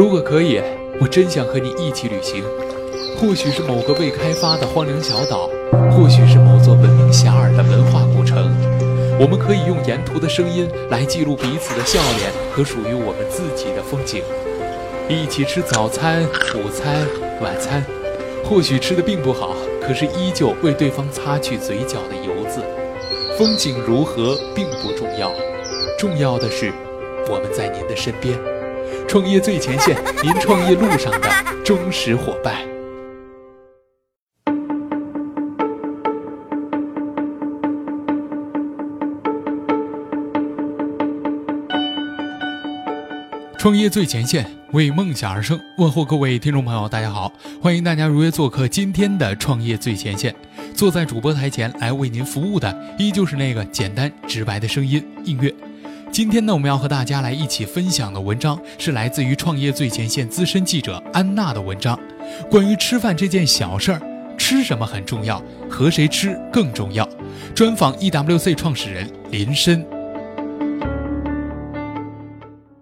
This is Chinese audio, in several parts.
如果可以，我真想和你一起旅行。或许是某个未开发的荒凉小岛，或许是某座闻名遐迩的文化古城。我们可以用沿途的声音来记录彼此的笑脸和属于我们自己的风景。一起吃早餐、午餐、晚餐，或许吃的并不好，可是依旧为对方擦去嘴角的油渍。风景如何并不重要，重要的是我们在您的身边。创业最前线，您创业路上的忠实伙伴。创业最前线，为梦想而生。问候各位听众朋友，大家好，欢迎大家如约做客今天的创业最前线。坐在主播台前来为您服务的，依旧是那个简单直白的声音映月。今天呢，我们要和大家来一起分享的文章，是来自于创业最前线资深记者安娜的文章，关于吃饭这件小事儿，吃什么很重要，和谁吃更重要。专访 EWC 创始人林深。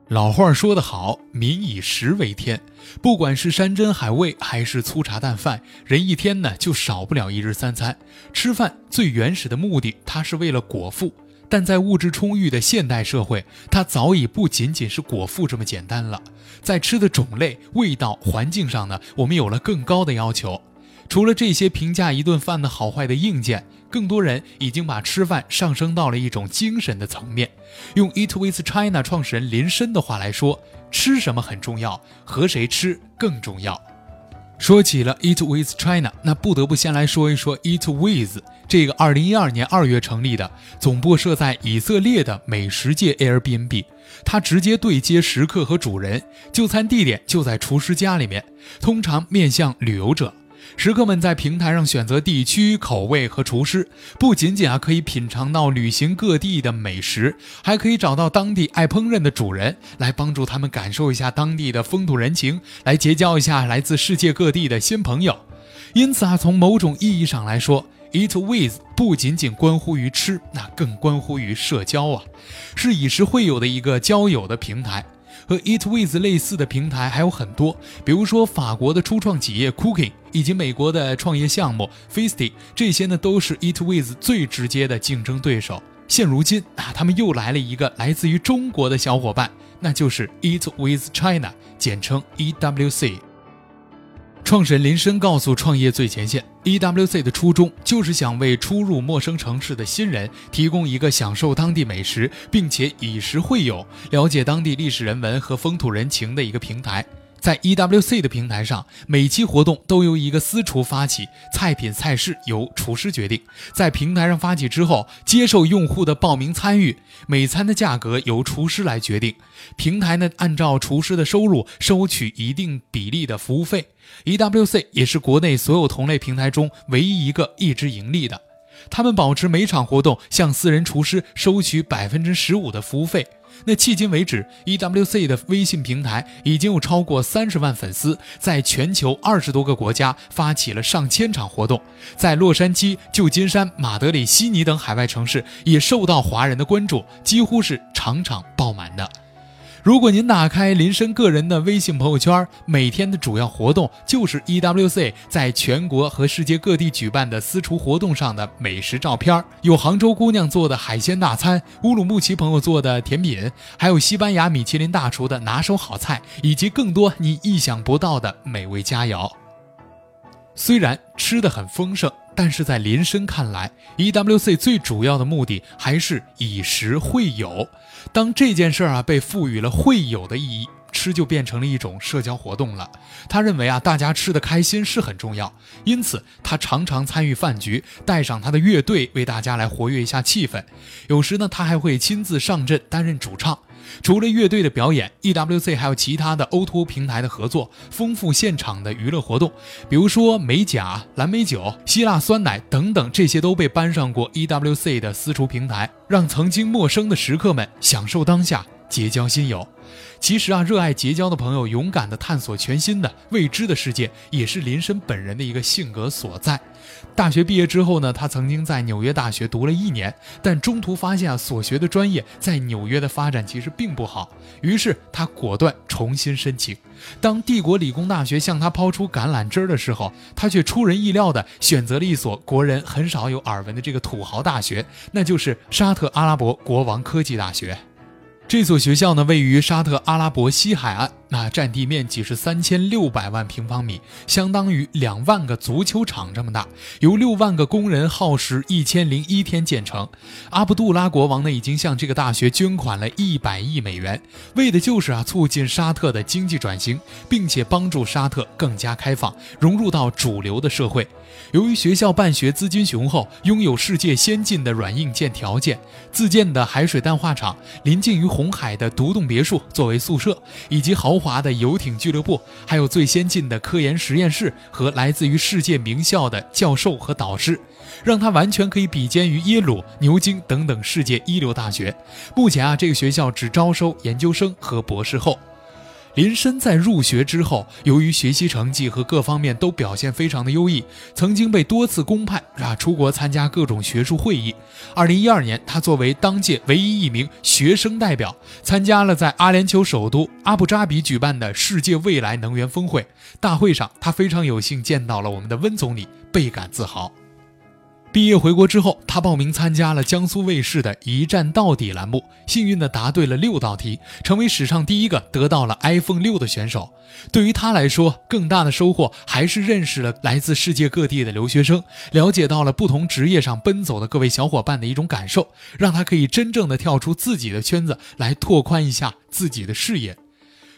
老话说得好，民以食为天。不管是山珍海味，还是粗茶淡饭，人一天呢就少不了一日三餐。吃饭最原始的目的，它是为了果腹。但在物质充裕的现代社会，它早已不仅仅是果腹这么简单了。在吃的种类、味道、环境上呢，我们有了更高的要求。除了这些评价一顿饭的好坏的硬件。更多人已经把吃饭上升到了一种精神的层面。用 Eat with China 创始人林深的话来说，吃什么很重要，和谁吃更重要。说起了 Eat with China，那不得不先来说一说 Eat with 这个二零一二年二月成立的、总部设在以色列的美食界 Airbnb。它直接对接食客和主人，就餐地点就在厨师家里面，通常面向旅游者。食客们在平台上选择地区口味和厨师，不仅仅啊可以品尝到旅行各地的美食，还可以找到当地爱烹饪的主人，来帮助他们感受一下当地的风土人情，来结交一下来自世界各地的新朋友。因此啊，从某种意义上来说，Eat with 不仅仅关乎于吃，那更关乎于社交啊，是以食会友的一个交友的平台。和 Eat with 类似的平台还有很多，比如说法国的初创企业 Cooking，以及美国的创业项目 Feasty，这些呢都是 Eat with 最直接的竞争对手。现如今啊，他们又来了一个来自于中国的小伙伴，那就是 Eat with China，简称 EWC。创始人林深告诉创业最前线，EWC 的初衷就是想为初入陌生城市的新人提供一个享受当地美食，并且以食会友、了解当地历史人文和风土人情的一个平台。在 EWC 的平台上，每期活动都由一个私厨发起，菜品菜式由厨师决定。在平台上发起之后，接受用户的报名参与，每餐的价格由厨师来决定。平台呢，按照厨师的收入收取一定比例的服务费。EWC 也是国内所有同类平台中唯一一个一直盈利的。他们保持每场活动向私人厨师收取百分之十五的服务费。那迄今为止，EWC 的微信平台已经有超过三十万粉丝，在全球二十多个国家发起了上千场活动，在洛杉矶、旧金山、马德里、悉尼等海外城市也受到华人的关注，几乎是场场爆满的。如果您打开林深个人的微信朋友圈，每天的主要活动就是 EWC 在全国和世界各地举办的私厨活动上的美食照片，有杭州姑娘做的海鲜大餐，乌鲁木齐朋友做的甜品，还有西班牙米其林大厨的拿手好菜，以及更多你意想不到的美味佳肴。虽然吃的很丰盛，但是在林深看来，EWC 最主要的目的还是以食会友。当这件事儿啊被赋予了会友的意义，吃就变成了一种社交活动了。他认为啊，大家吃的开心是很重要，因此他常常参与饭局，带上他的乐队为大家来活跃一下气氛。有时呢，他还会亲自上阵担任主唱。除了乐队的表演，EWC 还有其他的 O2O 平台的合作，丰富现场的娱乐活动，比如说美甲、蓝莓酒、希腊酸奶等等，这些都被搬上过 EWC 的私厨平台，让曾经陌生的食客们享受当下，结交新友。其实啊，热爱结交的朋友，勇敢地探索全新的未知的世界，也是林深本人的一个性格所在。大学毕业之后呢，他曾经在纽约大学读了一年，但中途发现啊，所学的专业在纽约的发展其实并不好，于是他果断重新申请。当帝国理工大学向他抛出橄榄枝的时候，他却出人意料地选择了一所国人很少有耳闻的这个土豪大学，那就是沙特阿拉伯国王科技大学。这所学校呢，位于沙特阿拉伯西海岸，那占地面积是三千六百万平方米，相当于两万个足球场这么大，由六万个工人耗时一千零一天建成。阿卜杜拉国王呢，已经向这个大学捐款了一百亿美元，为的就是啊，促进沙特的经济转型，并且帮助沙特更加开放，融入到主流的社会。由于学校办学资金雄厚，拥有世界先进的软硬件条件，自建的海水淡化厂，临近于红海的独栋别墅作为宿舍，以及豪华的游艇俱乐部，还有最先进的科研实验室和来自于世界名校的教授和导师，让他完全可以比肩于耶鲁、牛津等等世界一流大学。目前啊，这个学校只招收研究生和博士后。林深在入学之后，由于学习成绩和各方面都表现非常的优异，曾经被多次公派啊出国参加各种学术会议。二零一二年，他作为当届唯一一名学生代表，参加了在阿联酋首都阿布扎比举办的世界未来能源峰会。大会上，他非常有幸见到了我们的温总理，倍感自豪。毕业回国之后，他报名参加了江苏卫视的一站到底栏目，幸运地答对了六道题，成为史上第一个得到了 iPhone 六的选手。对于他来说，更大的收获还是认识了来自世界各地的留学生，了解到了不同职业上奔走的各位小伙伴的一种感受，让他可以真正的跳出自己的圈子，来拓宽一下自己的视野。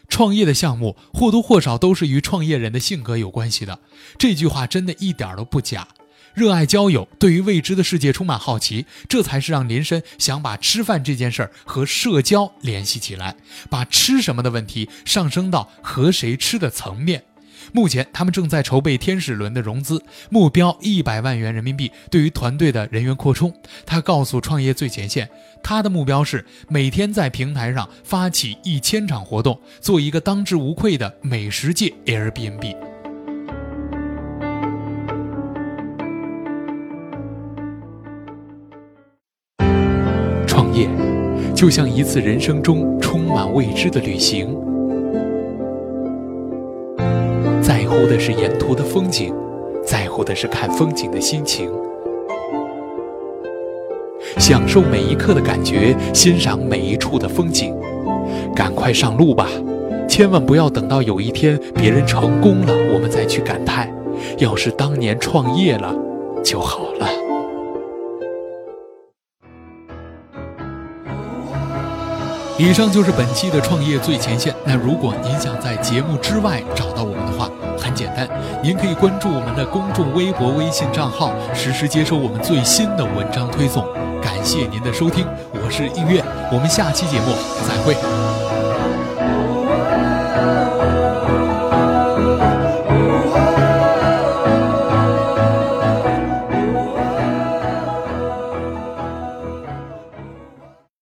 创业的项目或多或少都是与创业人的性格有关系的，这句话真的一点都不假。热爱交友，对于未知的世界充满好奇，这才是让林深想把吃饭这件事儿和社交联系起来，把吃什么的问题上升到和谁吃的层面。目前，他们正在筹备天使轮的融资，目标一百万元人民币。对于团队的人员扩充，他告诉创业最前线，他的目标是每天在平台上发起一千场活动，做一个当之无愧的美食界 Airbnb。就像一次人生中充满未知的旅行，在乎的是沿途的风景，在乎的是看风景的心情，享受每一刻的感觉，欣赏每一处的风景。赶快上路吧，千万不要等到有一天别人成功了，我们再去感叹。要是当年创业了就好了。以上就是本期的创业最前线。那如果您想在节目之外找到我们的话，很简单，您可以关注我们的公众微博、微信账号，实时接收我们最新的文章推送。感谢您的收听，我是音乐，我们下期节目再会。